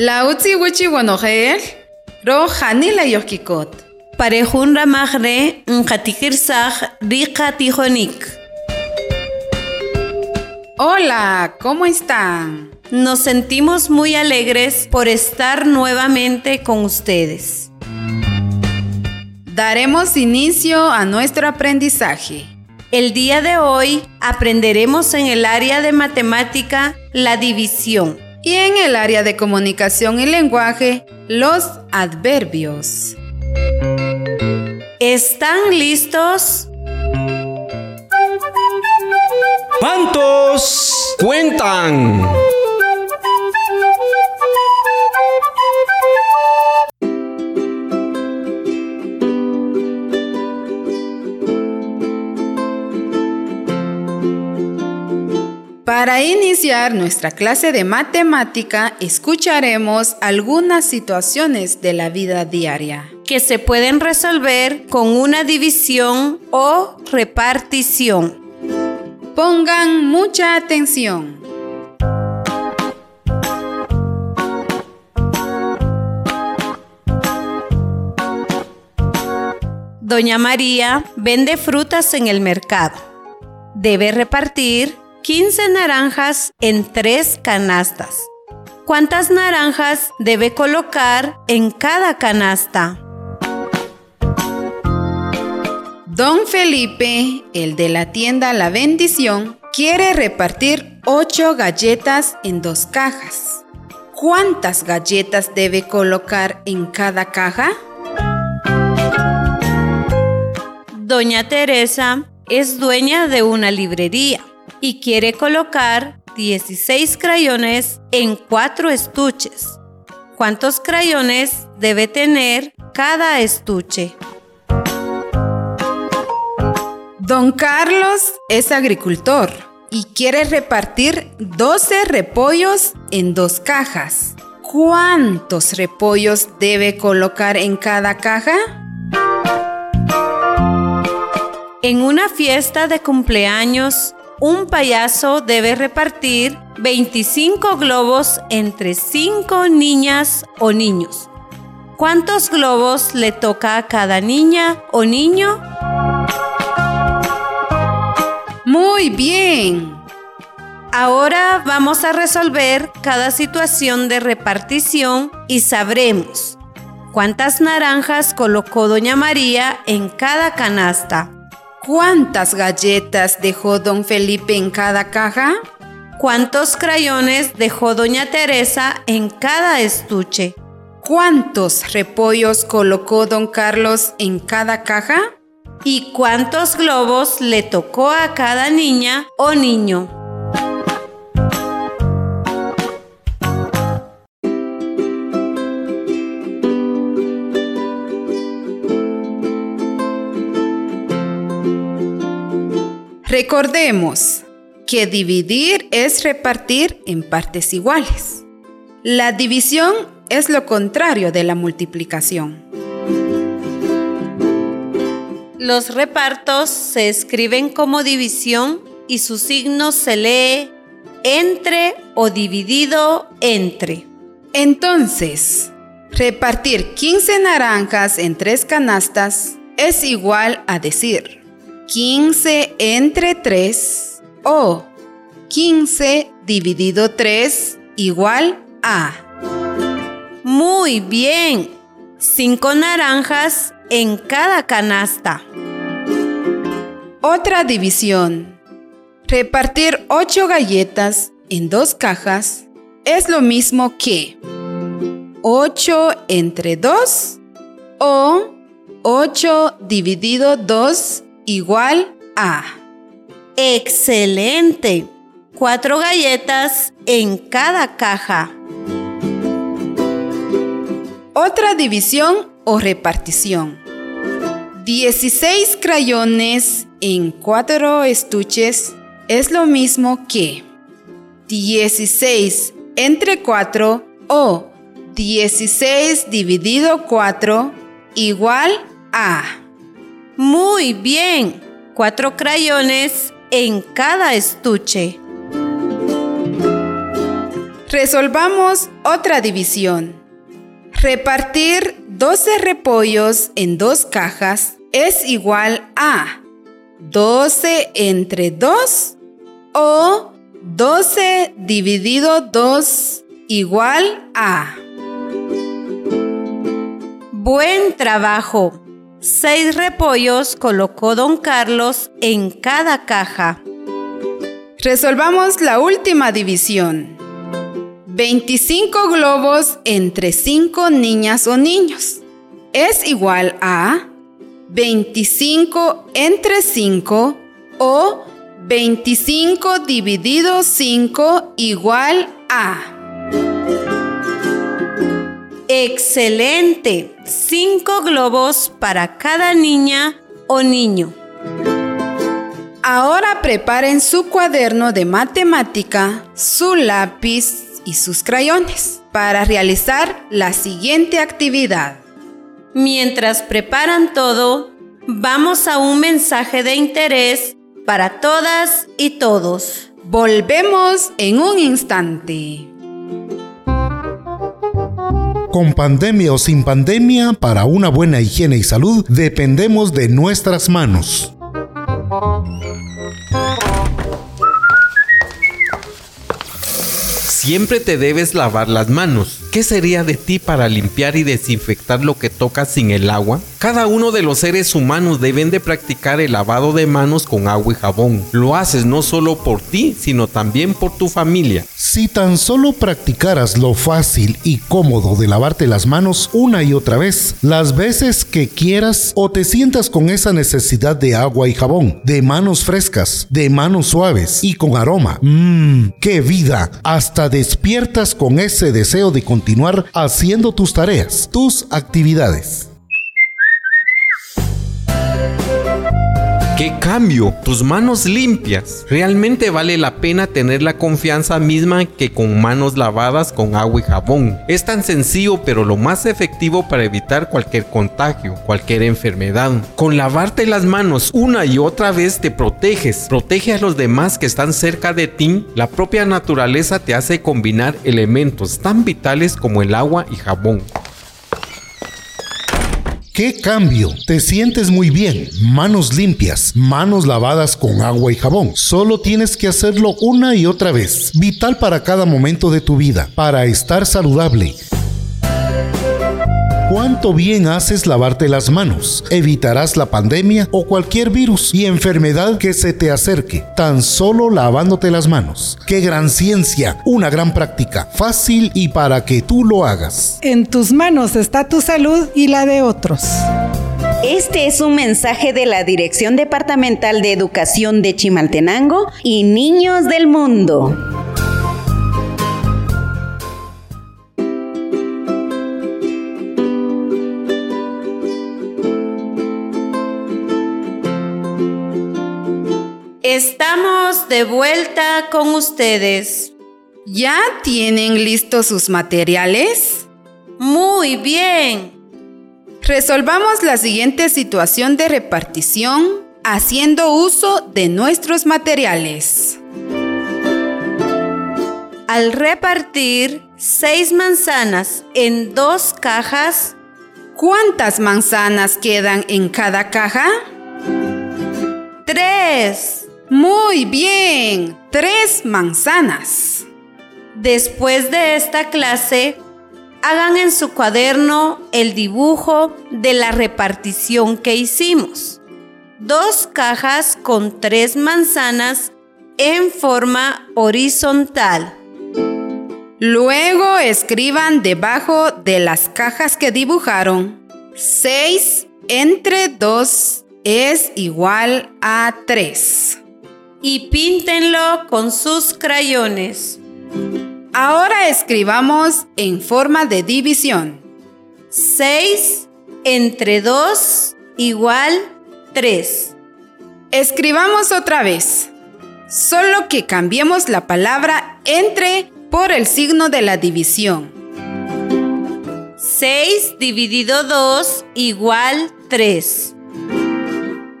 La utzi wichi wanojel, ro janila yohkikot. Parejun ramagre njatikirsak rica tijonik. Hola, ¿cómo están? Nos sentimos muy alegres por estar nuevamente con ustedes. Daremos inicio a nuestro aprendizaje. El día de hoy aprenderemos en el área de matemática la división y en el área de comunicación y lenguaje los adverbios. ¿Están listos? ¿Cuántos cuentan? Para iniciar nuestra clase de matemática, escucharemos algunas situaciones de la vida diaria que se pueden resolver con una división o repartición. Pongan mucha atención. Doña María vende frutas en el mercado. Debe repartir 15 naranjas en tres canastas. ¿Cuántas naranjas debe colocar en cada canasta? Don Felipe, el de la tienda La Bendición, quiere repartir 8 galletas en dos cajas. ¿Cuántas galletas debe colocar en cada caja? Doña Teresa es dueña de una librería y quiere colocar 16 crayones en 4 estuches. ¿Cuántos crayones debe tener cada estuche? Don Carlos es agricultor y quiere repartir 12 repollos en dos cajas. ¿Cuántos repollos debe colocar en cada caja? En una fiesta de cumpleaños, un payaso debe repartir 25 globos entre 5 niñas o niños. ¿Cuántos globos le toca a cada niña o niño? Muy bien. Ahora vamos a resolver cada situación de repartición y sabremos cuántas naranjas colocó Doña María en cada canasta. ¿Cuántas galletas dejó don Felipe en cada caja? ¿Cuántos crayones dejó doña Teresa en cada estuche? ¿Cuántos repollos colocó don Carlos en cada caja? ¿Y cuántos globos le tocó a cada niña o niño? Recordemos que dividir es repartir en partes iguales. La división es lo contrario de la multiplicación. Los repartos se escriben como división y su signo se lee entre o dividido entre. Entonces, repartir 15 naranjas en tres canastas es igual a decir 15 entre 3 o 15 dividido 3 igual a. Muy bien. 5 naranjas en cada canasta. Otra división. Repartir 8 galletas en dos cajas es lo mismo que 8 entre 2 o 8 dividido 2 igual a. Excelente. cuatro galletas en cada caja. Otra división o repartición. 16 crayones en cuatro estuches es lo mismo que 16 entre 4 o 16 dividido 4 igual a... Muy bien, cuatro crayones en cada estuche. Resolvamos otra división. Repartir 12 repollos en dos cajas es igual a 12 entre 2 o 12 dividido 2 igual a... Buen trabajo. Seis repollos colocó don Carlos en cada caja. Resolvamos la última división. 25 globos entre 5 niñas o niños es igual a 25 entre 5 o 25 dividido 5 igual a. Excelente. 5 globos para cada niña o niño. Ahora preparen su cuaderno de matemática, su lápiz y sus crayones para realizar la siguiente actividad. Mientras preparan todo, vamos a un mensaje de interés para todas y todos. Volvemos en un instante. Con pandemia o sin pandemia, para una buena higiene y salud dependemos de nuestras manos. Siempre te debes lavar las manos. ¿Qué sería de ti para limpiar y desinfectar lo que tocas sin el agua? Cada uno de los seres humanos deben de practicar el lavado de manos con agua y jabón. Lo haces no solo por ti, sino también por tu familia. Si tan solo practicaras lo fácil y cómodo de lavarte las manos una y otra vez, las veces que quieras o te sientas con esa necesidad de agua y jabón, de manos frescas, de manos suaves y con aroma. Mmm, qué vida. Hasta despiertas con ese deseo de continuar haciendo tus tareas, tus actividades. ¡Qué cambio! Tus manos limpias. Realmente vale la pena tener la confianza misma que con manos lavadas con agua y jabón. Es tan sencillo pero lo más efectivo para evitar cualquier contagio, cualquier enfermedad. Con lavarte las manos una y otra vez te proteges. Protege a los demás que están cerca de ti. La propia naturaleza te hace combinar elementos tan vitales como el agua y jabón. ¡Qué cambio! Te sientes muy bien, manos limpias, manos lavadas con agua y jabón. Solo tienes que hacerlo una y otra vez. Vital para cada momento de tu vida, para estar saludable. Cuánto bien haces lavarte las manos. Evitarás la pandemia o cualquier virus y enfermedad que se te acerque, tan solo lavándote las manos. Qué gran ciencia, una gran práctica, fácil y para que tú lo hagas. En tus manos está tu salud y la de otros. Este es un mensaje de la Dirección Departamental de Educación de Chimaltenango y Niños del Mundo. Estamos de vuelta con ustedes. ¿Ya tienen listos sus materiales? Muy bien. Resolvamos la siguiente situación de repartición haciendo uso de nuestros materiales. Al repartir seis manzanas en dos cajas, ¿cuántas manzanas quedan en cada caja? Tres. Muy bien, tres manzanas. Después de esta clase, hagan en su cuaderno el dibujo de la repartición que hicimos. Dos cajas con tres manzanas en forma horizontal. Luego escriban debajo de las cajas que dibujaron 6 entre 2 es igual a 3. Y píntenlo con sus crayones. Ahora escribamos en forma de división. 6 entre 2 igual 3. Escribamos otra vez, solo que cambiemos la palabra entre por el signo de la división. 6 dividido 2 igual 3.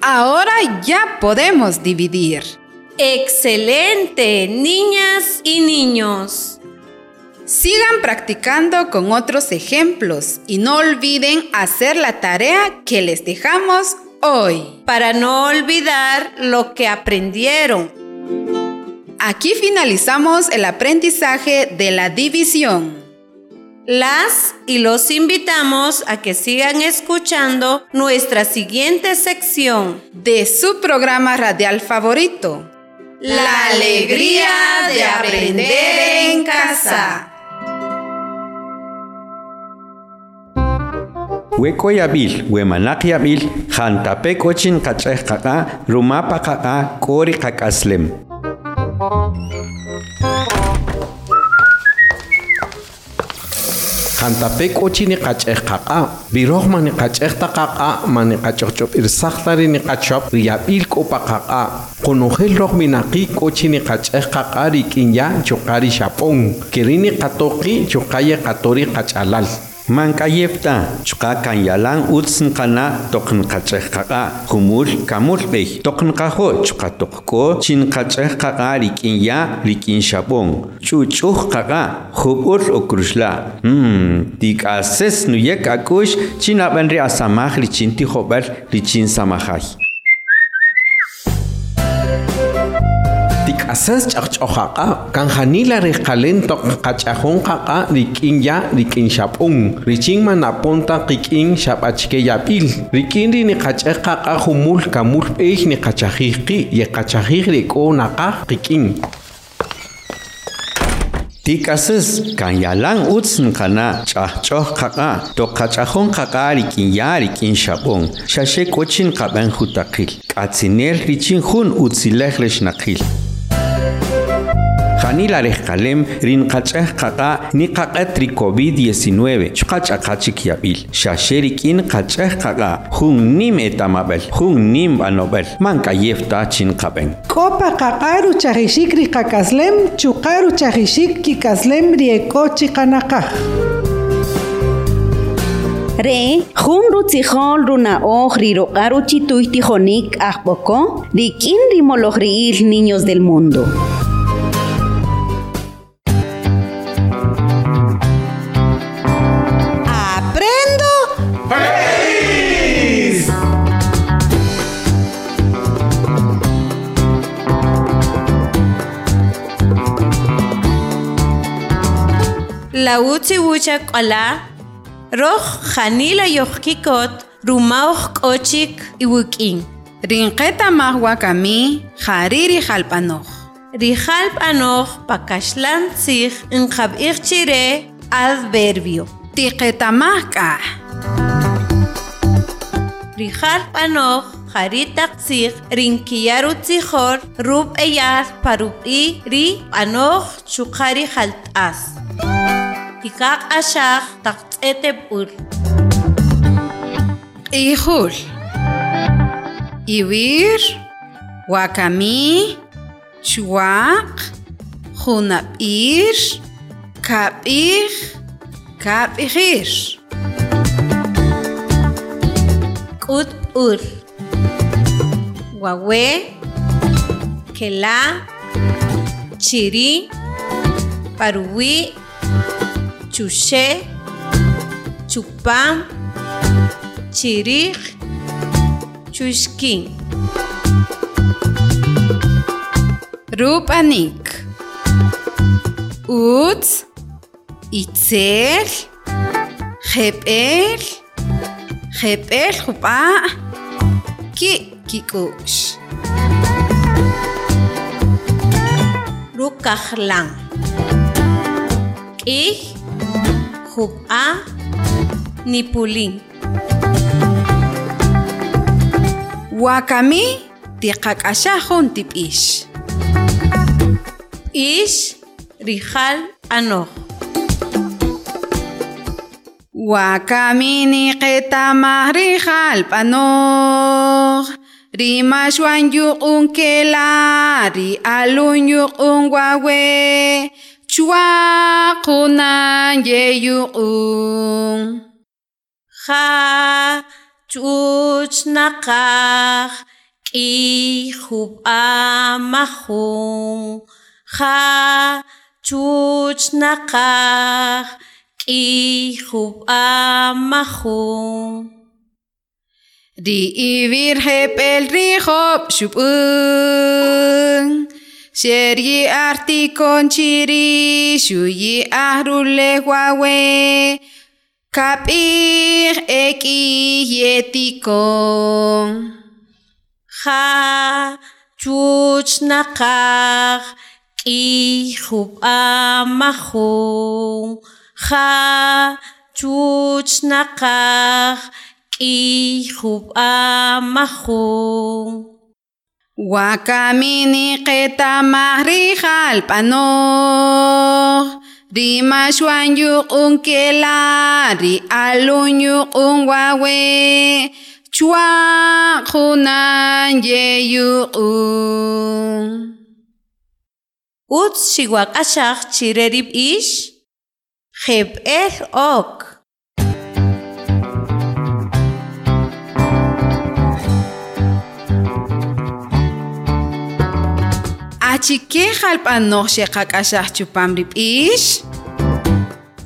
Ahora ya podemos dividir. Excelente, niñas y niños. Sigan practicando con otros ejemplos y no olviden hacer la tarea que les dejamos hoy. Para no olvidar lo que aprendieron. Aquí finalizamos el aprendizaje de la división. Las y los invitamos a que sigan escuchando nuestra siguiente sección de su programa radial favorito. La alegría de aprender en casa. Weko yabil, wemanak yabil, jantapek ochin kacheh kaka, rumapa kaka, kori kakaslem. Jantapek ochini qach'ej qaqa biroj mani qach'ej ta qaqa mani qach'ojch'op irsaqtari ni qachop riyab'il k'upa qaqa. Qunujel roj minaqi k'ochini qach'ej qaqa rik'in ya chuqari xap'on. Kirini qatoqi chuqaye qatori qach'alal Mankayepta chqa kanyalan utsin qana toqn qachqqa qumul kamul qih toqn qaho chqa toqko chin qachqqa rikinya rikin shapon chu chuh qaqa khubul okrushla hmm tikases nuyak akush chin abanri asamah lichin ti khobal lichin samahaj tik'asas ch'aqch'ojaqa kanjanila riqalen toq qach'ajon qaqa rik'in ya rik'in xap'un. Richin manaponta qik'in xab'achke yab'il rik'in ri niqach'ej qaqa jumul kamul b'ej niqachajij qi' ye qachajij rik'o naqaj qik'in. Tikasis kan yalan utsin kana chahchoh kaka to kachahon kaka rikin ya rikin shabon shashe kochin kaben hutakil katsinel richin nakil Janila rejkalem rin kacheh kaka ni kaka tri COVID-19 chukach akachik yabil shasherik in kacheh kaka hun nim etamabel hun nim banobel man kayefta chin kaben Kopa kakaru chahishik rikakaslem, chukaru chahishik kikaslem rieko chikanakaj. Re, jun rutzijol runa oj riroqaru chituy tijonik ajpoko, rikin rimoloj riil niños del mundo. La uchi wucha q'ala roj janila yojkikot rumauj k'ochik iwik'in Rinqeta mahwakami, jariri jalpanoj. rijal b'anoj pakaxlan tzij inqab'ij chire adverbio Tiqetamaj k'aj. rijal b'anoj jaritaq tzij rinkiyaru tzijor rub'eyar parub'i ri b'anoj chuqari jalt'as tikaq axaj taq tz'eteb'ul Ijul. Iwir. Wakami. Chuaq. Junab'ir. Kab'ij. Kab'ijir. k'utb'ul wawe kela chiri paruwi Chuché, Chupam, Chirij, Chushkin. rupanik, Anik. Utz, Itzel, Jepel, Jepel, Ki, Kikush. Rukahlan. Ich, hub'a nipuling wakami rihal ano. ix rijal anoj wakamini qetamaj pano. p'anoj rimaxwan yuq'un kelari ri'alun yuq'un wawe chuwaquna yeyuqun ja chuchnaqaj k'iy jub'amajun ja chuchnaqaj k'iy jub'amajun Ri'ibir jeb'el rijob xub'un Sergi arti kontxiri, xui ahrule guaue, kapir eki yetiko. Ja, txutx nakak, ki jup amaju. Ja, txutx ki jup Wakamini keta mahri halpano. Ri masuan yuk unkela, ri alun yuk unwawe. Chua kunan ye yuk un. Utsiwak chirerib ish? Heb el ok. Achike jalp'anoq xeqak'axaj chupam rib'ix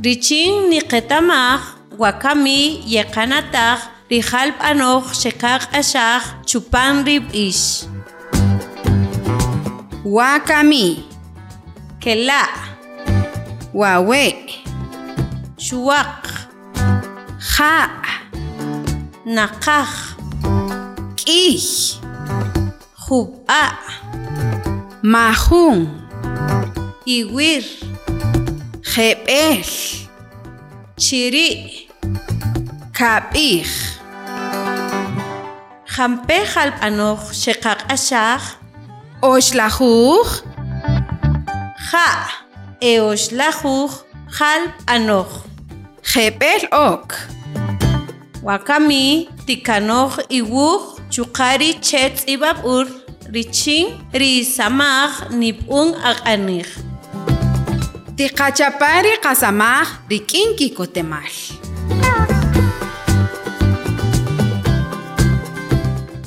Richin niqetamaj wakami yeqanataj rijal b'anoq xeqaq'axaj chupan rib'ix. wakami. Kela' wawe. Chuwaq ja' naqaj. K'ij. Jub'a' majun iwir jepel chiri kapij. Jampe jalpano shekak asak oshlahuj ja e oshlahuj jalpano jepel ok. Wakami tikano iwuj chukari chet ibabur. riching ri samaj nip'un aq'anij ti qachapari qasamaj ri k'in kikotemal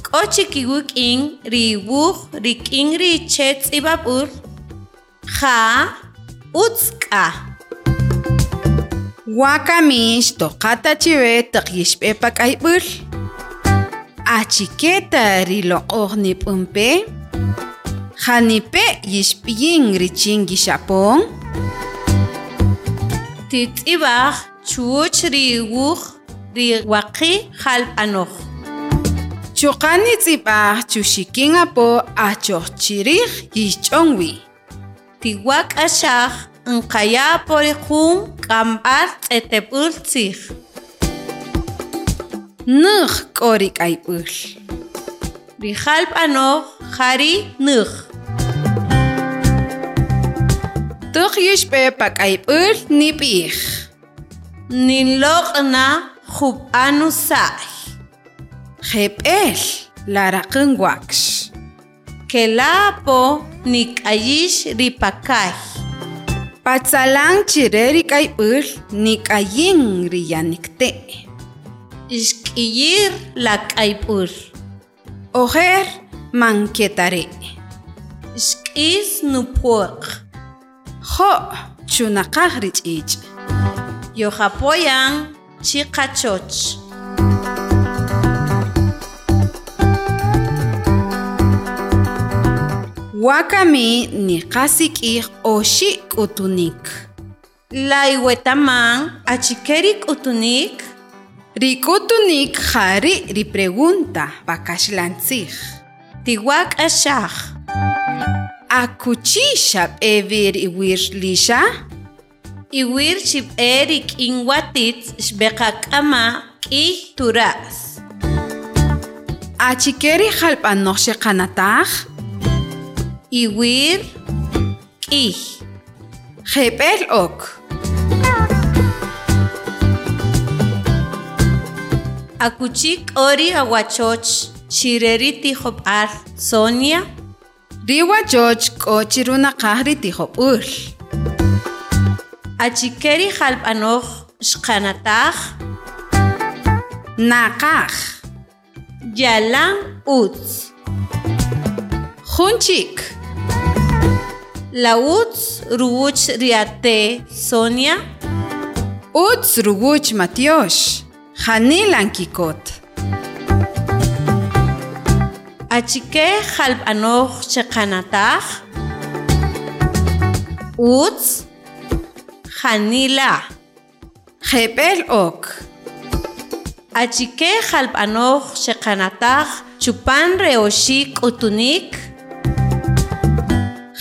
k'o chikiwik'in ri wuj ri k'in ri che tz'ibab'ul ja utz k'a. Wakamix toqata chibe teq yixb'e pak'aybul achiketa riloq'oj nip'unpe janipe' yixb'yin richin gixapon titz'ibaj chuch riwuj riwaqi jalb'anoj chuqani tz'ib'aj chuxikin apo achoj chirij yixch'onwi tiwak'axaj nqaya poriqun k'amb'al tz'eteb'äl tzij ნიღ კორი კაიპილ რიხალპანო ხარი ნიღ ტოხიუშ პეპა კაიპილ ნიპიხ ნილოყნა ხუბანუ საი ხეპელ ლარაყინ გვაქშ კელაპო ნიკაიშ რიპაკაი Patsalan chireri kay ul ni kayin riyanikte. Ish ixk'iyir lak'ayb'äl ojer manketare' ixk'is nupueq jo' chunaqaj rich'iich' yojapoyan chiqachoch. Wakami niqasik'ij oxi' k'utunik laywetamán achikeri k'utunik rik'utunik jari' ripregunta pakaxlantzij tiwak'axaj akuchi xab'e iwir lixa iwir xib'e rik'in watitz xbeqak'ama k'ij turas Achikeri jalp'anoq xiqanataj? Iwir k'ij. Jeb'el ok. Akuchik ori awachoch chireri tijob'al Sonia. Riwa choch k'ochi runaqaj ritijob'ul. Achikeri jalb'anoj xqanataj. Naqaj. Yalan utz. Junchik. La utz ruwuch riate Sonia. Utz ruwuch Matiosh. Janilan kikot. Achike jalb'anoj xeqanataj. Utz. Janila. Jeb'el ok. Achike jalb'anoj xeqanataj chupan reoxik k'utunik.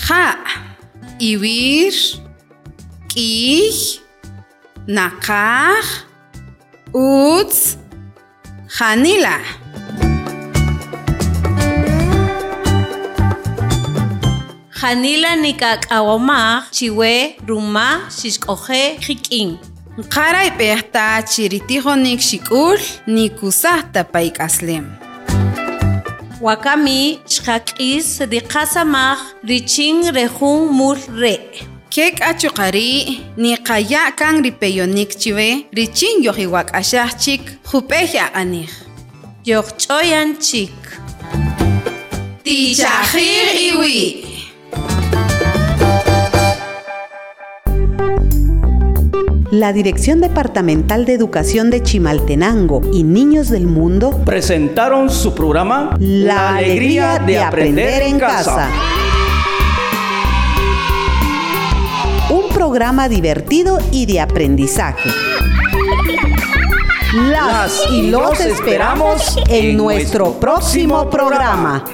Ja. Iwir. K'ij. Naqaj. Utz. Janila. Janila nikak'awamaj chiwe ruma xixk'oje jik'in. Qaray p'ejta chiritijonik xik'ul nikusaj tapayk'aslem. Wakami xqak'is riqasamaj richin rejun mul re'. Kek achuqari niqaya kan ripeyonik chiwe richin yojiwak'axaj chik jup'ej yaq'anij. Yoqch'oyan chik. Tichajij iwi. La Dirección Departamental de Educación de Chimaltenango y Niños del Mundo presentaron su programa La alegría de aprender en casa. Programa divertido y de aprendizaje. Las y los esperamos en nuestro próximo programa.